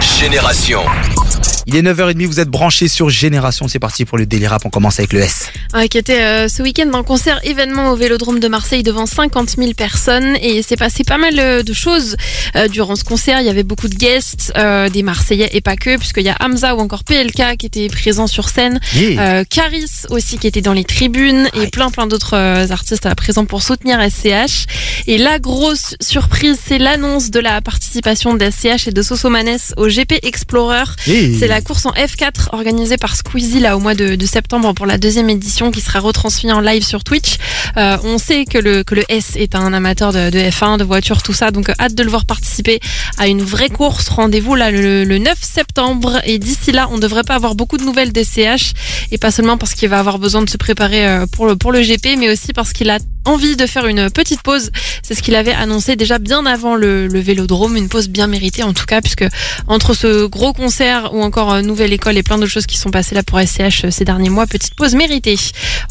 Génération. Il est 9h30, vous êtes branchés sur Génération, c'est parti pour le délire rap, on commence avec le S. Ouais, qui était euh, ce week-end un concert événement au Vélodrome de Marseille devant 50 000 personnes et c'est passé pas mal euh, de choses euh, durant ce concert. Il y avait beaucoup de guests, des Marseillais et pas que, puisqu'il y a Hamza ou encore PLK qui étaient présents sur scène, Yeah. Caris aussi qui était dans les tribunes et plein plein d'autres artistes à présent pour soutenir SCH. Et la grosse surprise, c'est l'annonce de la participation d'SCH et de Sosomanes au GP Explorer. Yeah. C'est la course en F4 organisée par Squeezie là au mois de, de septembre pour la deuxième édition qui sera retransmise en live sur Twitch. Euh, on sait que le, que le S est un amateur de, de F1, de voitures, tout ça, donc euh, hâte de le voir participer à une vraie course. Rendez-vous là le, le 9 septembre et d'ici là on devrait pas avoir beaucoup de nouvelles d'SCH et pas seulement parce qu'il va avoir besoin de se préparer euh, pour le, pour le GP mais aussi parce qu'il a envie de faire une petite pause. C'est ce qu'il avait annoncé déjà bien avant le, le Vélodrome, une pause bien méritée en tout cas puisque entre ce gros concert ou encore euh, nouvelle école et plein d'autres choses qui sont passées là pour SCH euh, ces derniers mois, petite pause méritée.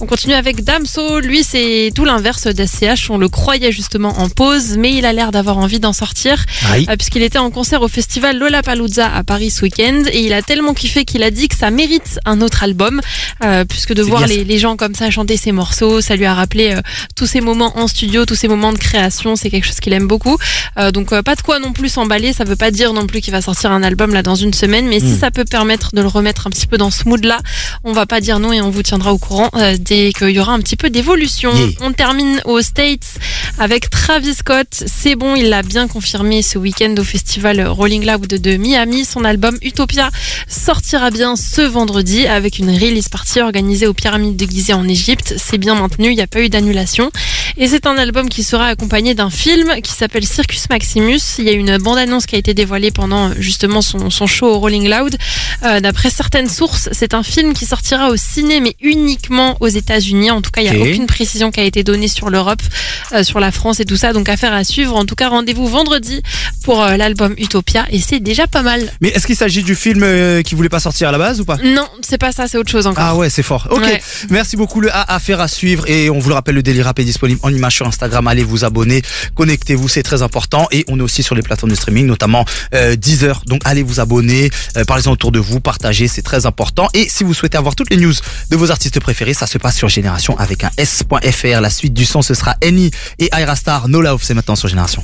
On continue avec Damso, lui c'est tout l'inverse d'SCH, on le croyait justement en pause mais il a l'air d'avoir envie d'en sortir euh, puisqu'il était en concert au festival Lollapalooza à Paris ce week-end. Et il a tellement kiffé qu'il a dit que ça mérite un autre album euh, puisque de voir les, les gens comme ça chanter ses morceaux, ça lui a rappelé euh, tous ces moments en studio, tous ces moments de création, c'est quelque chose qu'il aime beaucoup. Euh, donc euh, pas de quoi non plus s'emballer, ça veut pas dire non plus qu'il va sortir un album là dans une semaine, mais si Mm. ça peut permettre de le remettre un petit peu dans ce mood là, on va pas dire non et on vous tiendra au courant euh, dès qu'il y aura un petit peu d'évolution. Yeah. On termine aux States avec Travis Scott. C'est bon, il l'a bien confirmé ce week-end au festival Rolling Loud de Miami. Son album Utopia sortira bien ce vendredi avec une release party organisée aux pyramides de Gizeh en Égypte. C'est bien maintenu, il n'y a pas eu d'annulation. Et c'est un album qui sera accompagné d'un film qui s'appelle Circus Maximus. Il y a une bande-annonce qui a été dévoilée pendant justement son, son show au Rolling Loud. Euh, D'après certaines sources, c'est un film qui sortira au ciné, mais uniquement aux États-Unis. En tout cas, il n'y a aucune précision qui a été donnée sur l'Europe, euh, sur la France et tout ça. Donc, affaire à suivre. En tout cas, rendez-vous vendredi pour euh, l'album Utopia. Et c'est déjà pas mal. Mais est-ce qu'il s'agit du film euh, qui voulait pas sortir à la base ou pas? Non, c'est pas ça, c'est autre chose encore. Ah ouais, c'est fort. Ok. Ouais. Merci beaucoup. Le A affaire à suivre. Et on vous le rappelle, le délire rap est disponible en image sur Instagram. Allez vous abonner. Connectez-vous, c'est très important. Et on est aussi sur les plateformes de streaming, notamment euh, Deezer. Donc allez vous abonner. Euh, Parlez-en autour de vous. Partagez, c'est très important. Et si vous souhaitez avoir toutes les news de vos artistes préférés, ça se passe sur Génération avec un S.fr. La suite du son, ce sera Annie et Ira Star. No Love, c'est maintenant sur Génération.